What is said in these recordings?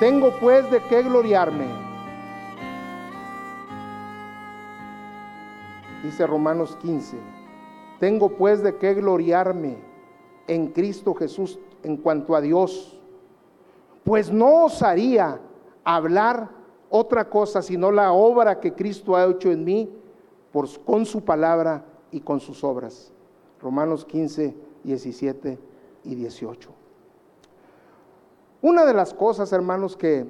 Tengo pues de qué gloriarme. Dice Romanos 15. Tengo pues de qué gloriarme en Cristo Jesús en cuanto a Dios. Pues no osaría hablar otra cosa sino la obra que Cristo ha hecho en mí por, con su palabra y con sus obras. Romanos 15, 17 y 18. Una de las cosas, hermanos, que,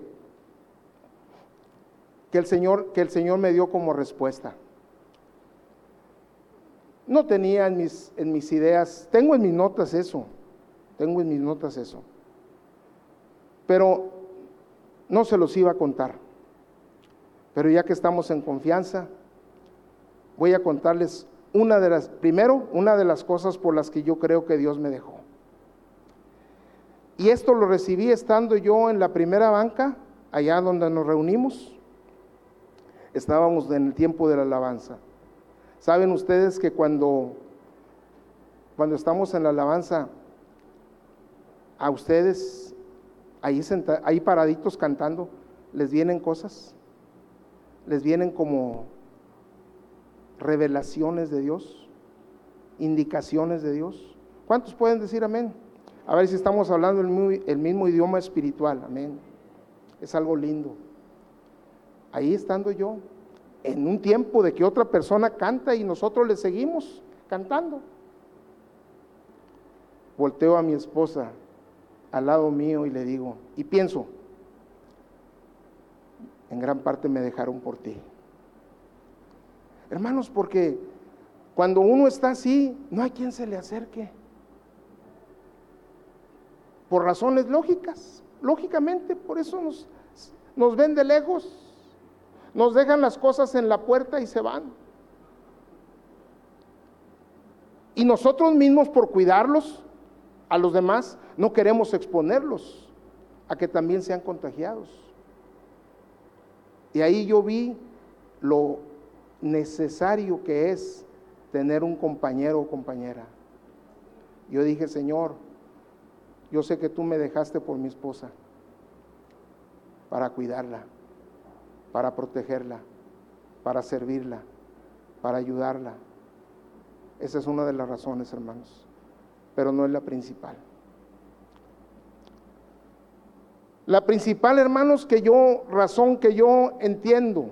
que, el Señor, que el Señor me dio como respuesta. No tenía en mis, en mis ideas, tengo en mis notas eso, tengo en mis notas eso. Pero no se los iba a contar. Pero ya que estamos en confianza, voy a contarles una de las, primero, una de las cosas por las que yo creo que Dios me dejó. Y esto lo recibí estando yo en la primera banca, allá donde nos reunimos. Estábamos en el tiempo de la alabanza. Saben ustedes que cuando, cuando estamos en la alabanza, a ustedes ahí, ahí paraditos cantando, les vienen cosas, les vienen como revelaciones de Dios, indicaciones de Dios. ¿Cuántos pueden decir amén? A ver si estamos hablando el, mismo idioma espiritual. Amén. Es algo lindo. Ahí estando yo, en un tiempo de que otra persona canta y nosotros le seguimos cantando. Volteo a mi esposa al lado mío y le digo, y pienso, en gran parte me dejaron por ti. Hermanos, porque cuando uno está así, no hay quien se le acerque por razones lógicas, lógicamente, por eso nos, nos ven de lejos, nos dejan las cosas en la puerta y se van. Y nosotros mismos por cuidarlos a los demás no queremos exponerlos a que también sean contagiados. Y ahí yo vi lo necesario que es tener un compañero o compañera. Yo dije, Señor, yo sé que tú me dejaste por mi esposa para cuidarla, para protegerla, para servirla, para ayudarla. Esa es una de las razones, hermanos, pero no es la principal. La principal, hermanos, que yo, razón que yo entiendo,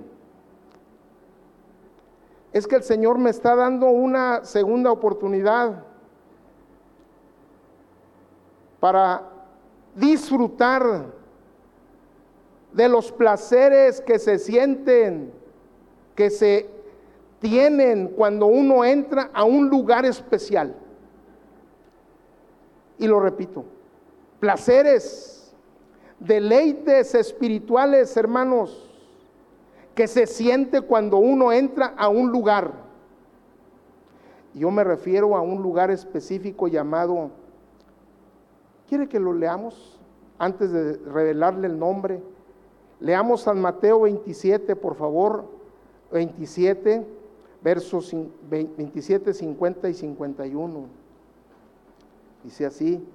es que el Señor me está dando una segunda oportunidad para disfrutar de los placeres que se sienten, que se tienen cuando uno entra a un lugar especial. Y lo repito, placeres, deleites espirituales, hermanos, que se siente cuando uno entra a un lugar. Yo me refiero a un lugar específico llamado ¿Quiere que lo leamos antes de revelarle el nombre? Leamos San Mateo 27, por favor, 27, versos 27, 50 y 51. Dice así.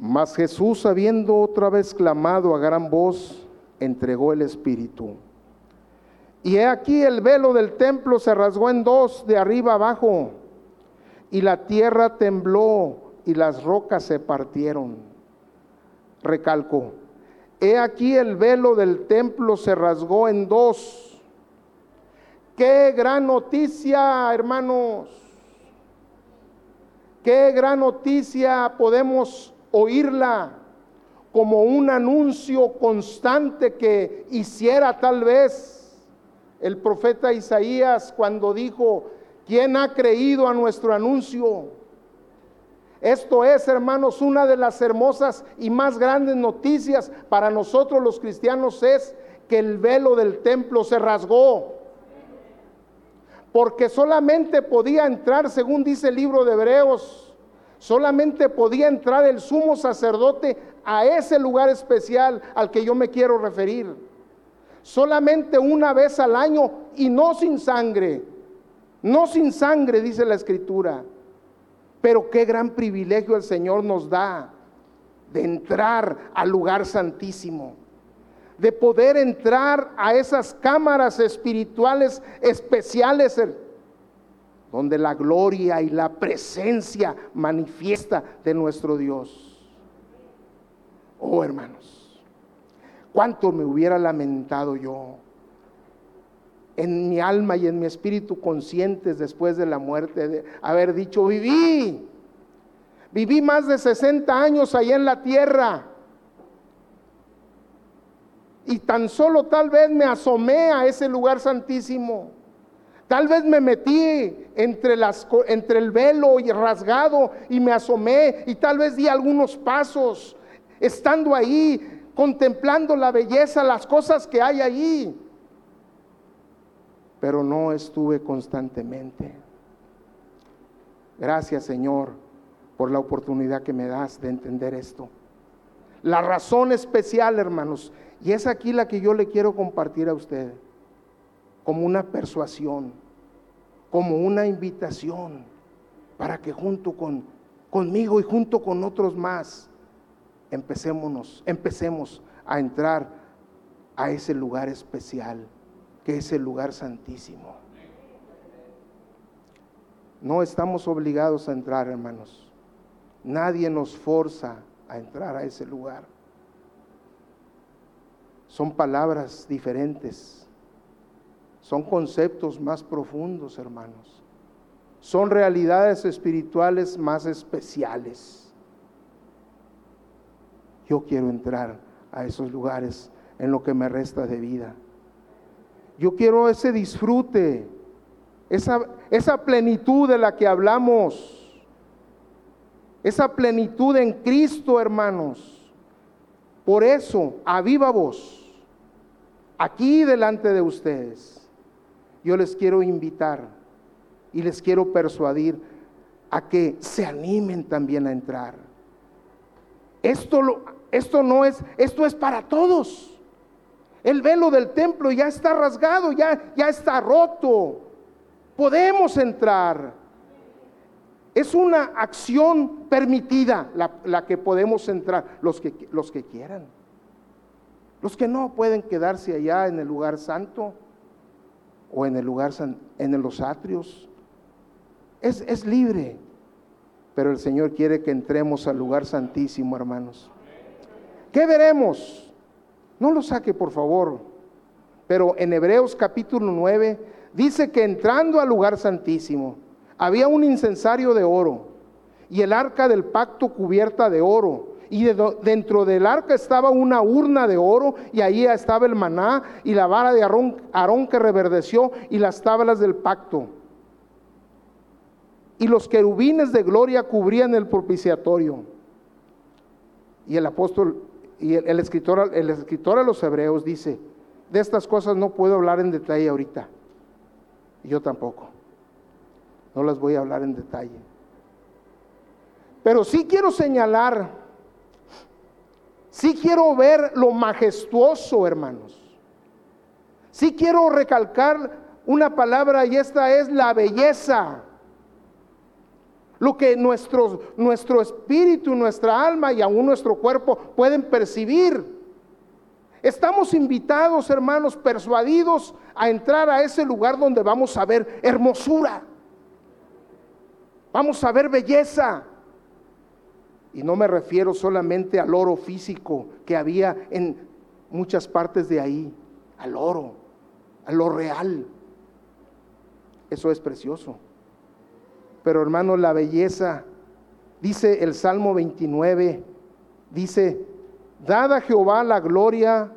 Mas Jesús, habiendo otra vez clamado a gran voz, entregó el Espíritu. Y he aquí el velo del templo se rasgó en dos, de arriba abajo, y la tierra tembló y las rocas se partieron. Recalco, he aquí el velo del templo se rasgó en dos. Qué gran noticia, hermanos. Qué gran noticia podemos oírla como un anuncio constante que hiciera tal vez el profeta Isaías cuando dijo, ¿quién ha creído a nuestro anuncio? Esto es, hermanos, una de las hermosas y más grandes noticias para nosotros los cristianos es que el velo del templo se rasgó. Porque solamente podía entrar, según dice el libro de Hebreos, solamente podía entrar el sumo sacerdote a ese lugar especial al que yo me quiero referir solamente una vez al año y no sin sangre. No sin sangre, dice la escritura. Pero qué gran privilegio el Señor nos da de entrar al lugar santísimo, de poder entrar a esas cámaras espirituales especiales donde la gloria y la presencia manifiesta de nuestro Dios. Oh hermanos, cuánto me hubiera lamentado yo en mi alma y en mi espíritu conscientes después de la muerte de haber dicho, viví, viví más de 60 años allá en la tierra. Y tan solo tal vez me asomé a ese lugar santísimo. Tal vez me metí entre, entre el velo y rasgado y me asomé y tal vez di algunos pasos estando ahí, contemplando la belleza, las cosas que hay ahí. Pero no estuve constantemente. Gracias Señor por la oportunidad que me das de entender esto. La razón especial, hermanos, y es aquí la que yo le quiero compartir a usted, como una persuasión, como una invitación, para que junto con conmigo y junto con otros más empecémonos, empecemos a entrar a ese lugar especial, que es el lugar santísimo. No estamos obligados a entrar, hermanos. Nadie nos forza a entrar a ese lugar. Son palabras diferentes. Son conceptos más profundos, hermanos. Son realidades espirituales más especiales. Yo quiero entrar a esos lugares en lo que me resta de vida. Yo quiero ese disfrute, esa, plenitud de la que hablamos, esa plenitud en Cristo, hermanos. Por eso, a viva voz, aquí delante de ustedes, yo les quiero invitar y les quiero persuadir a que se animen también a entrar. Esto esto no es, esto es para todos. El velo del templo ya está rasgado, ya, ya está roto. Podemos entrar. Es una acción permitida la, que podemos entrar, los que, los que quieran. Los que no pueden quedarse allá en el lugar santo o en el lugar en los atrios. Es, es libre. Pero el Señor quiere que entremos al lugar santísimo, hermanos. ¿Qué veremos? No lo saque, por favor. Pero en Hebreos capítulo 9 dice que entrando al lugar santísimo había un incensario de oro y el arca del pacto cubierta de oro. Y dentro del arca estaba una urna de oro y ahí estaba el maná y la vara de Aarón que reverdeció y las tablas del pacto. Y los querubines de gloria cubrían el propiciatorio. Y el apóstol y el, escritor, el escritor a los hebreos dice, de estas cosas no puedo hablar en detalle ahorita. Y yo tampoco. No las voy a hablar en detalle. Pero sí quiero señalar, sí quiero ver lo majestuoso, hermanos. Sí quiero recalcar una palabra y esta es la belleza lo que nuestro, nuestro espíritu, nuestra alma y aún nuestro cuerpo pueden percibir. Estamos invitados, hermanos, persuadidos a entrar a ese lugar donde vamos a ver hermosura. Vamos a ver belleza. Y no me refiero solamente al oro físico que había en muchas partes de ahí, al oro, a lo real. Eso es precioso. Pero hermano, la belleza, dice el Salmo 29, dice, dada a Jehová la gloria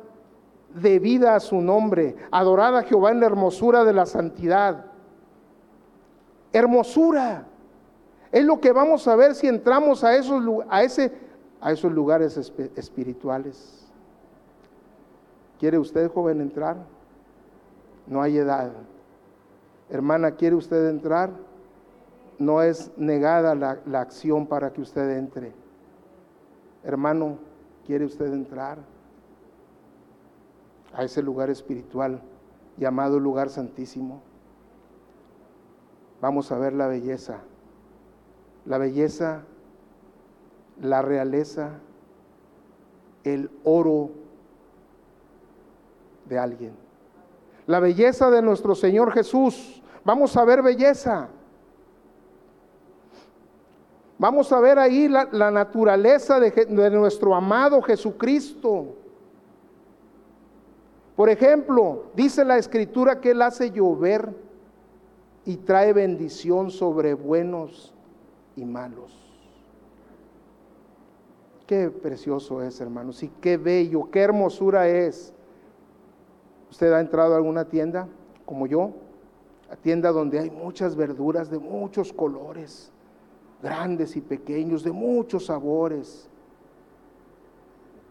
debida a su nombre, adorada a Jehová en la hermosura de la santidad. Hermosura. Es lo que vamos a ver si entramos a esos, a ese, a esos lugares espirituales. ¿Quiere usted, joven, entrar? No hay edad. Hermana, ¿quiere usted entrar? No es negada la, acción para que usted entre. Hermano, ¿quiere usted entrar a ese lugar espiritual llamado lugar santísimo? Vamos a ver la belleza la belleza, la realeza, el oro de alguien. La belleza de nuestro Señor Jesús. Vamos a ver belleza. Vamos a ver ahí la, naturaleza de, de nuestro amado Jesucristo. Por ejemplo, dice la escritura que Él hace llover y trae bendición sobre buenos y malos. Qué precioso es, hermanos, y qué bello, qué hermosura es. ¿Usted ha entrado a alguna tienda como yo? A tienda donde hay muchas verduras de muchos colores, grandes y pequeños, de muchos sabores.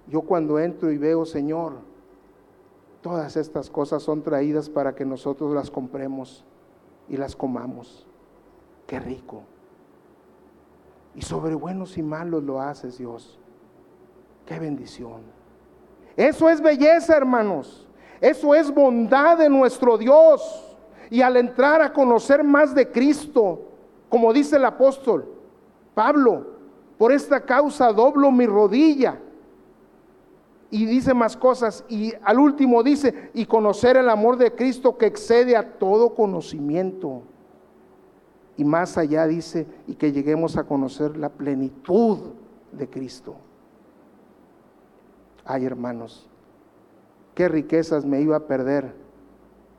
Yo cuando entro y veo, Señor, todas estas cosas son traídas para que nosotros las compremos y las comamos. Qué rico. Y sobre buenos y malos lo haces, Dios. Qué bendición. Eso es belleza, hermanos. Eso es bondad de nuestro Dios. Y al entrar a conocer más de Cristo, como dice el apóstol Pablo, por esta causa doblo mi rodilla. Y dice más cosas. Y al último dice, y conocer el amor de Cristo que excede a todo conocimiento. Y más allá dice, y que lleguemos a conocer la plenitud de Cristo. Ay, hermanos, qué riquezas me iba a perder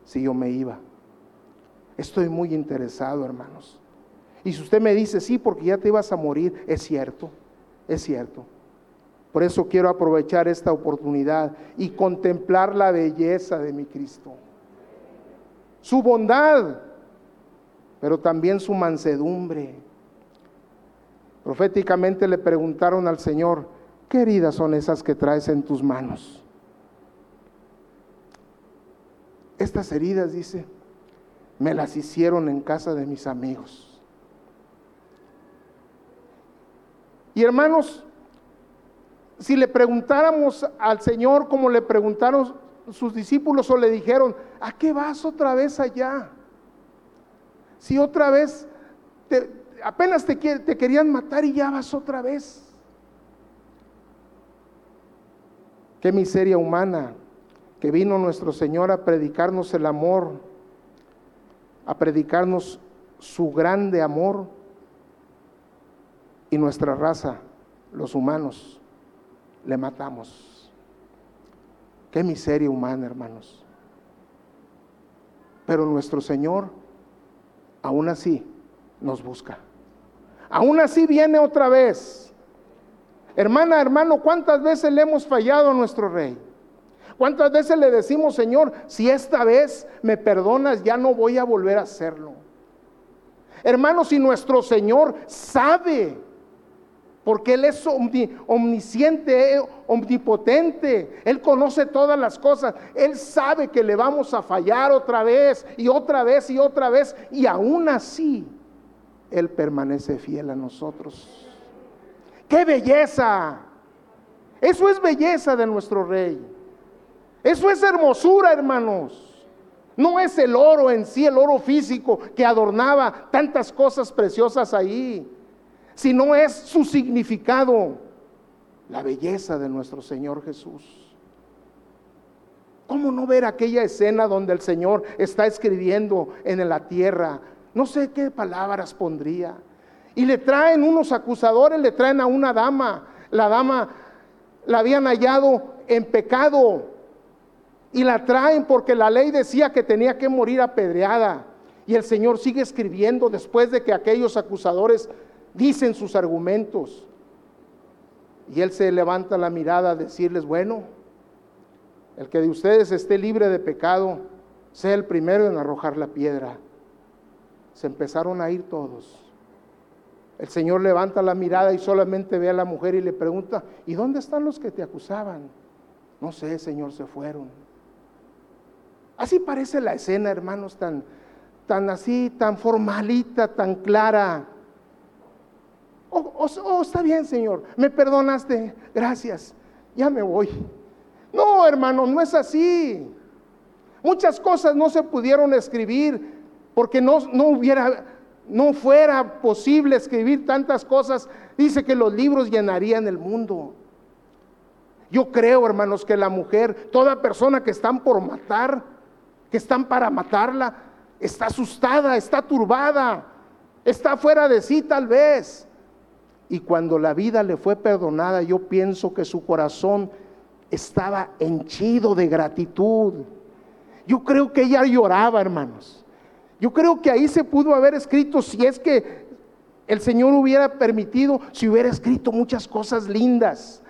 si yo me iba. Estoy muy interesado, hermanos. Y si usted me dice, sí, porque ya te ibas a morir, es cierto, es cierto. Por eso quiero aprovechar esta oportunidad y contemplar la belleza de mi Cristo. Su bondad, pero también su mansedumbre. Proféticamente le preguntaron al Señor, ¿qué heridas son esas que traes en tus manos? Estas heridas, dice, me las hicieron en casa de mis amigos. Y hermanos, si le preguntáramos al Señor como le preguntaron sus discípulos o le dijeron, ¿a qué vas otra vez allá? Si otra vez apenas te, te querían matar y ya vas otra vez. Qué miseria humana que vino nuestro Señor a predicarnos el amor, a predicarnos su grande amor y nuestra raza, los humanos, le matamos. Qué miseria humana, hermanos. Pero nuestro Señor, aún así, nos busca. Aún así viene otra vez. Hermana, hermano, ¿cuántas veces le hemos fallado a nuestro Rey? ¿Cuántas veces le decimos, Señor, si esta vez me perdonas, ya no voy a volver a hacerlo? Hermanos, si nuestro Señor sabe porque Él es omnisciente, eh, omnipotente. Él conoce todas las cosas. Él sabe que le vamos a fallar otra vez y otra vez y otra vez. Y aún así, Él permanece fiel a nosotros. ¡Qué belleza! Eso es belleza de nuestro Rey. Eso es hermosura, hermanos. No es el oro en sí, el oro físico que adornaba tantas cosas preciosas ahí sino es su significado, la belleza de nuestro Señor Jesús. ¿Cómo no ver aquella escena donde el Señor está escribiendo en la tierra? No sé qué palabras pondría. Y le traen unos acusadores, le traen a una dama. La dama la habían hallado en pecado. Y la traen porque la ley decía que tenía que morir apedreada. Y el Señor sigue escribiendo después de que aquellos acusadores dicen sus argumentos. Y él se levanta la mirada a decirles, bueno, el que de ustedes esté libre de pecado, sea el primero en arrojar la piedra. Se empezaron a ir todos. El Señor levanta la mirada y solamente ve a la mujer y le pregunta, ¿y dónde están los que te acusaban? No sé, Señor, se fueron. Así parece la escena, hermanos, tan, tan así, tan formalita, tan clara. Oh, oh, está bien, Señor, me perdonaste, gracias, ya me voy. No, hermano, no es así. Muchas cosas no se pudieron escribir porque no, no hubiera, no fuera posible escribir tantas cosas, dice que los libros llenarían el mundo. Yo creo, hermanos, que la mujer, toda persona que están por matar, que están para matarla, está asustada, está turbada, está fuera de sí tal vez. Y cuando la vida le fue perdonada, yo pienso que su corazón estaba henchido de gratitud. Yo creo que ella lloraba, hermanos. Yo creo que ahí se pudo haber escrito, si es que el Señor hubiera permitido, si hubiera escrito muchas cosas lindas.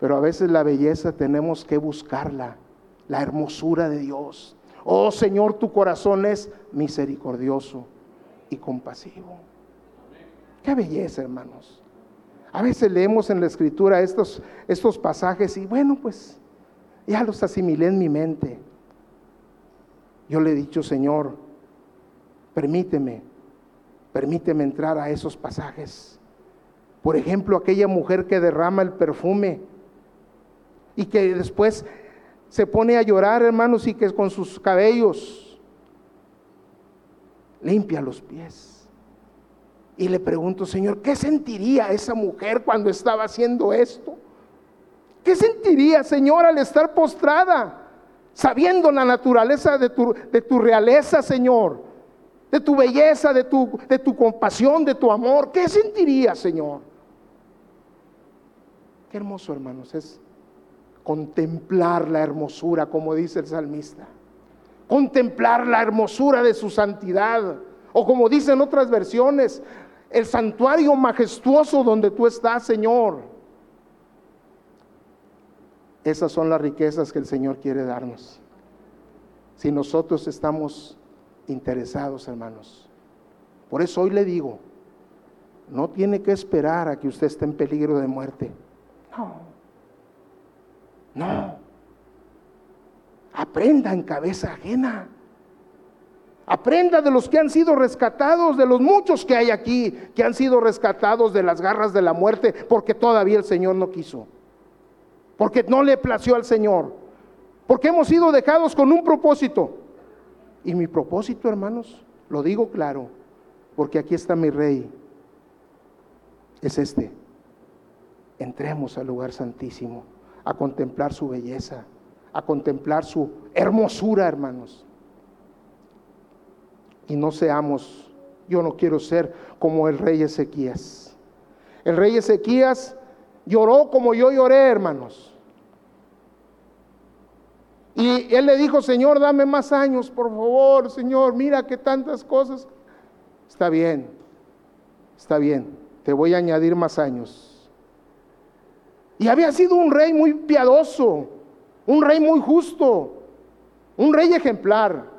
Pero a veces la belleza tenemos que buscarla, la hermosura de Dios. Oh Señor, tu corazón es misericordioso y compasivo. Qué belleza, hermanos. A veces leemos en la escritura estos, estos pasajes y bueno, pues ya los asimilé en mi mente. Yo le he dicho, Señor, permíteme, permíteme entrar a esos pasajes. Por ejemplo, aquella mujer que derrama el perfume y que después se pone a llorar, hermanos, y que con sus cabellos limpia los pies. Y le pregunto, Señor, ¿qué sentiría esa mujer cuando estaba haciendo esto? ¿Qué sentiría, Señor, al estar postrada, sabiendo la naturaleza de tu, de tu realeza, Señor? De tu belleza, de tu, de tu compasión, de tu amor. ¿Qué sentiría, Señor? Qué hermoso, hermanos, es contemplar la hermosura, como dice el salmista. Contemplar la hermosura de su santidad. O como dicen otras versiones, el santuario majestuoso donde tú estás, Señor. Esas son las riquezas que el Señor quiere darnos. Si nosotros estamos interesados, hermanos. Por eso hoy le digo, no tiene que esperar a que usted esté en peligro de muerte. No. No. Aprenda en cabeza ajena. Aprenda de los que han sido rescatados, de los muchos que hay aquí, que han sido rescatados de las garras de la muerte, porque todavía el Señor no quiso. Porque no le plació al Señor. Porque hemos sido dejados con un propósito. Y mi propósito, hermanos, lo digo claro, porque aquí está mi rey. Es este. Entremos al lugar santísimo a contemplar su belleza, a contemplar su hermosura, hermanos. Y no seamos, yo no quiero ser como el rey Ezequías. El rey Ezequías lloró como yo lloré, hermanos. Y él le dijo, Señor, dame más años, por favor, Señor, mira que tantas cosas. Está bien, está bien, te voy a añadir más años. Y había sido un rey muy piadoso, un rey muy justo, un rey ejemplar.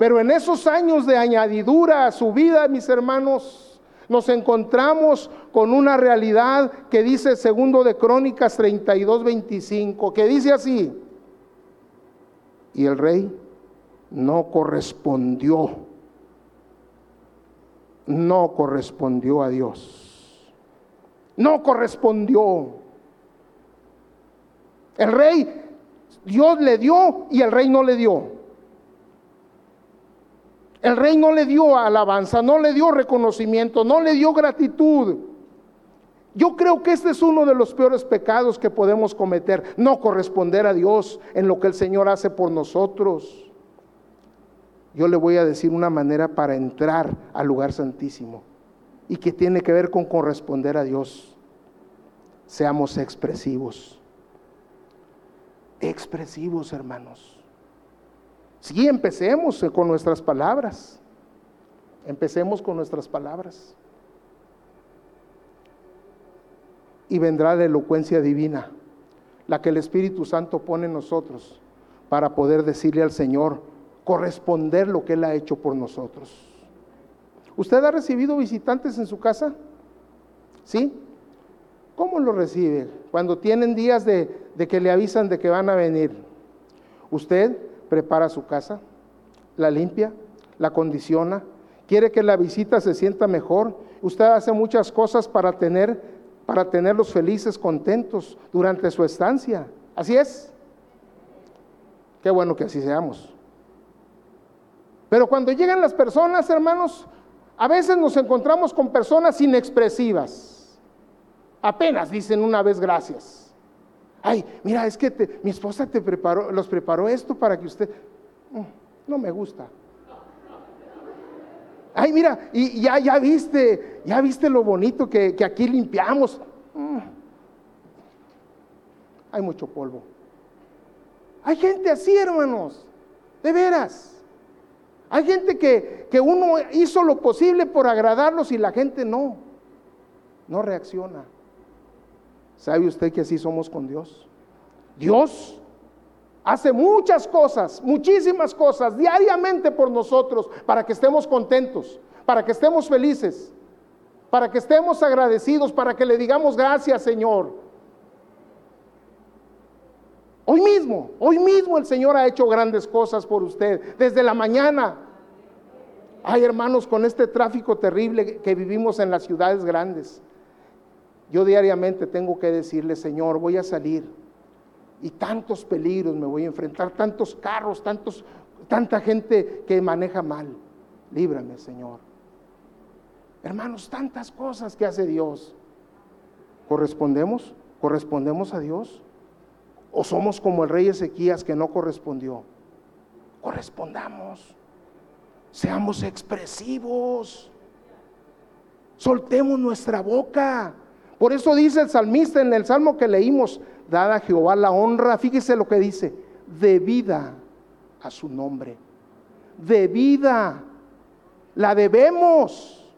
Pero en esos años de añadidura a su vida, mis hermanos, nos encontramos con una realidad que dice segundo de Crónicas 32, 25, que dice así, y el rey no correspondió, no correspondió a Dios, no correspondió. El rey, Dios le dio y el rey no le dio. El rey no le dio alabanza, no le dio reconocimiento, no le dio gratitud. Yo creo que este es uno de los peores pecados que podemos cometer, no corresponder a Dios en lo que el Señor hace por nosotros. Yo le voy a decir una manera para entrar al lugar santísimo y que tiene que ver con corresponder a Dios. Seamos expresivos expresivos, hermanos. Sí, empecemos con nuestras palabras. Empecemos con nuestras palabras. Y vendrá la elocuencia divina, la que el Espíritu Santo pone en nosotros para poder decirle al Señor, corresponder lo que Él ha hecho por nosotros. ¿Usted ha recibido visitantes en su casa? ¿Sí? ¿Cómo lo recibe? Cuando tienen días de, que le avisan de que van a venir. Usted prepara su casa, la limpia, la condiciona, quiere que la visita se sienta mejor. Usted hace muchas cosas para tener para tenerlos felices, contentos durante su estancia. Así es. Qué bueno que así seamos. Pero cuando llegan las personas, hermanos, a veces nos encontramos con personas inexpresivas. Apenas dicen una vez gracias. Ay, mira, es que mi esposa te preparó, los preparó esto para que usted... Mm, no me gusta. Ay, mira, y ya, ya viste, ya viste lo bonito que, aquí limpiamos. Mm. Hay mucho polvo. Hay gente así, hermanos, de veras. Hay gente que, que uno hizo lo posible por agradarlos y la gente no, no reacciona. ¿Sabe usted que así somos con Dios? Dios hace muchas cosas, muchísimas cosas diariamente por nosotros para que estemos contentos, para que estemos felices, para que estemos agradecidos, para que le digamos gracias Señor. Hoy mismo, hoy mismo el Señor ha hecho grandes cosas por usted, desde la mañana. Ay hermanos, con este tráfico terrible que vivimos en las ciudades grandes, yo diariamente tengo que decirle, Señor, voy a salir y tantos peligros me voy a enfrentar, tantos carros, tantos, tanta gente que maneja mal. Líbrame, Señor. Hermanos, tantas cosas que hace Dios. ¿Correspondemos? ¿Correspondemos a Dios? ¿O somos como el rey Ezequías que no correspondió? Correspondamos. Seamos expresivos. Soltemos nuestra boca. Por eso dice el salmista en el salmo que leímos, dada a Jehová la honra, fíjese lo que dice, debida a su nombre, debida, la debemos.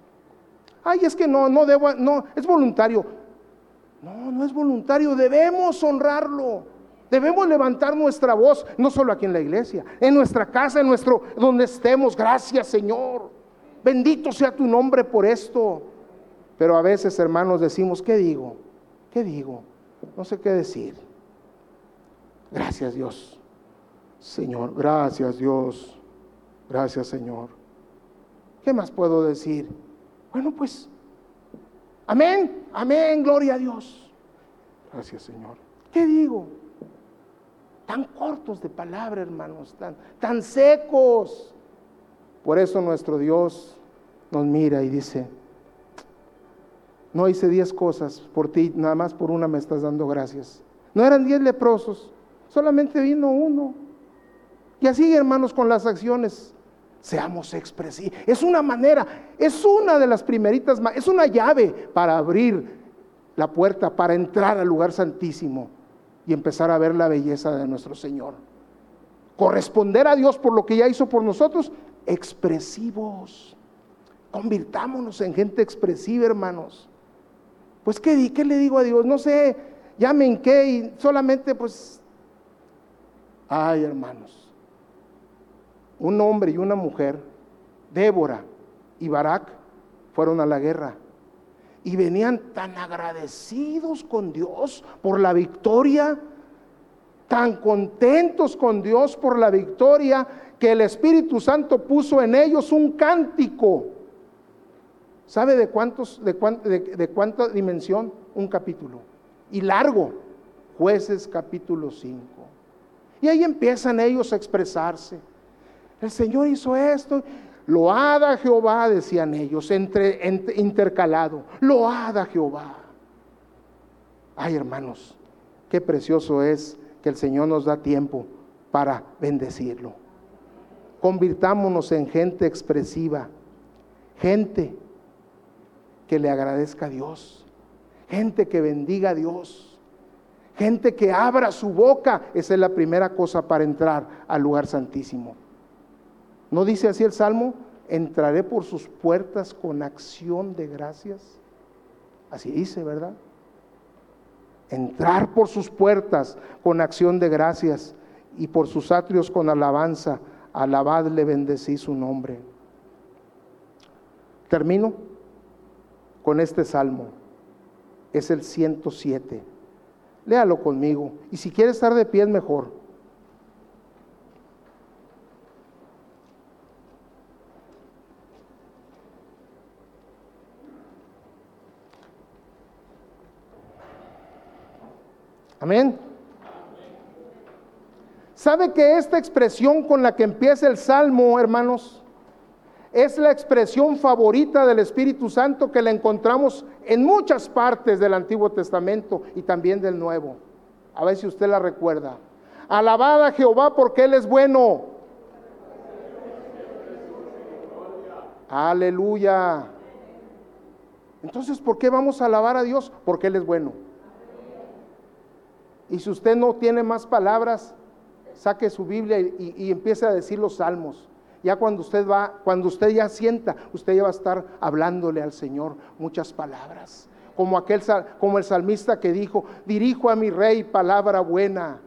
Ay, es que no, no debo, no, es voluntario. No, no es voluntario, debemos honrarlo. Debemos levantar nuestra voz, no solo aquí en la iglesia, en nuestra casa, en nuestro, donde estemos. Gracias, Señor. Bendito sea tu nombre por esto. Pero a veces, hermanos, decimos, ¿qué digo? ¿Qué digo? no sé qué decir. Gracias Dios. Señor, gracias Dios. Gracias Señor. ¿Qué más puedo decir? Bueno, pues, amén, amén, gloria a Dios. Gracias Señor. ¿Qué digo? Tan cortos de palabra, hermanos, tan, tan secos. Por eso nuestro Dios nos mira y dice, no hice diez cosas por ti, nada más por una me estás dando gracias. No eran diez leprosos, solamente vino uno. Y así, hermanos, con las acciones, seamos expresivos. Es una manera, es una de las primeritas, es una llave para abrir la puerta, para entrar al lugar santísimo y empezar a ver la belleza de nuestro Señor. Corresponder a Dios por lo que ya hizo por nosotros, expresivos. Convirtámonos en gente expresiva, hermanos. Pues ¿qué, qué le digo a Dios? No sé, ya me hinqué y solamente pues... Ay, hermanos. Un hombre y una mujer, Débora y Barak, fueron a la guerra. Y venían tan agradecidos con Dios por la victoria, tan contentos con Dios por la victoria, que el Espíritu Santo puso en ellos un cántico ¿Sabe de, cuántos, de, de, cuánta dimensión? Un capítulo. Y largo. Jueces capítulo 5. Y ahí empiezan ellos a expresarse. El Señor hizo esto. Loada Jehová, decían ellos, entre, intercalado. Loada Jehová. Ay, hermanos, qué precioso es que el Señor nos da tiempo para bendecirlo. Convirtámonos en gente expresiva, gente que le agradezca a Dios, gente que bendiga a Dios, gente que abra su boca. Esa es la primera cosa para entrar al lugar santísimo. ¿No dice así el Salmo? Entraré por sus puertas con acción de gracias. Así dice, ¿verdad? Entrar por sus puertas con acción de gracias y por sus atrios con alabanza. Alabadle, bendecí su nombre. Termino con este salmo. Es el 107. Léalo conmigo. Y si quiere estar de pie es mejor. Amén. ¿Sabe que esta expresión con la que empieza el salmo, hermanos, es la expresión favorita del Espíritu Santo que la encontramos en muchas partes del Antiguo Testamento y también del Nuevo. A ver si usted la recuerda. Alabada a Jehová porque Él es bueno. Aleluya. Entonces, ¿por qué vamos a alabar a Dios? Porque Él es bueno. Y si usted no tiene más palabras, saque su Biblia y, y empiece a decir los salmos. Ya cuando usted va, cuando usted ya sienta, usted ya va a estar hablándole al Señor muchas palabras. Como aquel como el salmista que dijo, dirijo a mi rey palabra buena.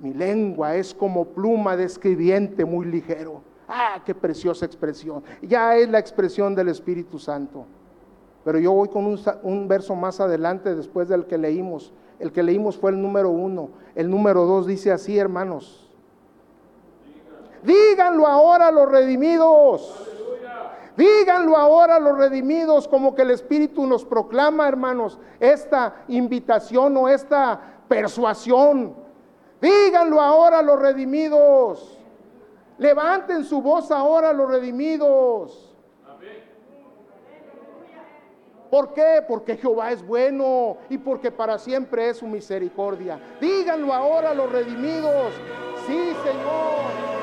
Mi lengua es como pluma de escribiente muy ligero. Ah, qué preciosa expresión. Ya es la expresión del Espíritu Santo. Pero yo voy con un, un, verso más adelante después del que leímos. El que leímos fue el número uno. El número dos dice así, hermanos. Díganlo ahora los redimidos. Díganlo ahora los redimidos, como que el Espíritu nos proclama, hermanos, esta invitación o esta persuasión. Díganlo ahora los redimidos. Levanten su voz ahora los redimidos. ¿Por qué? Porque Jehová es bueno y porque para siempre es su misericordia. Díganlo ahora los redimidos. Sí, Señor.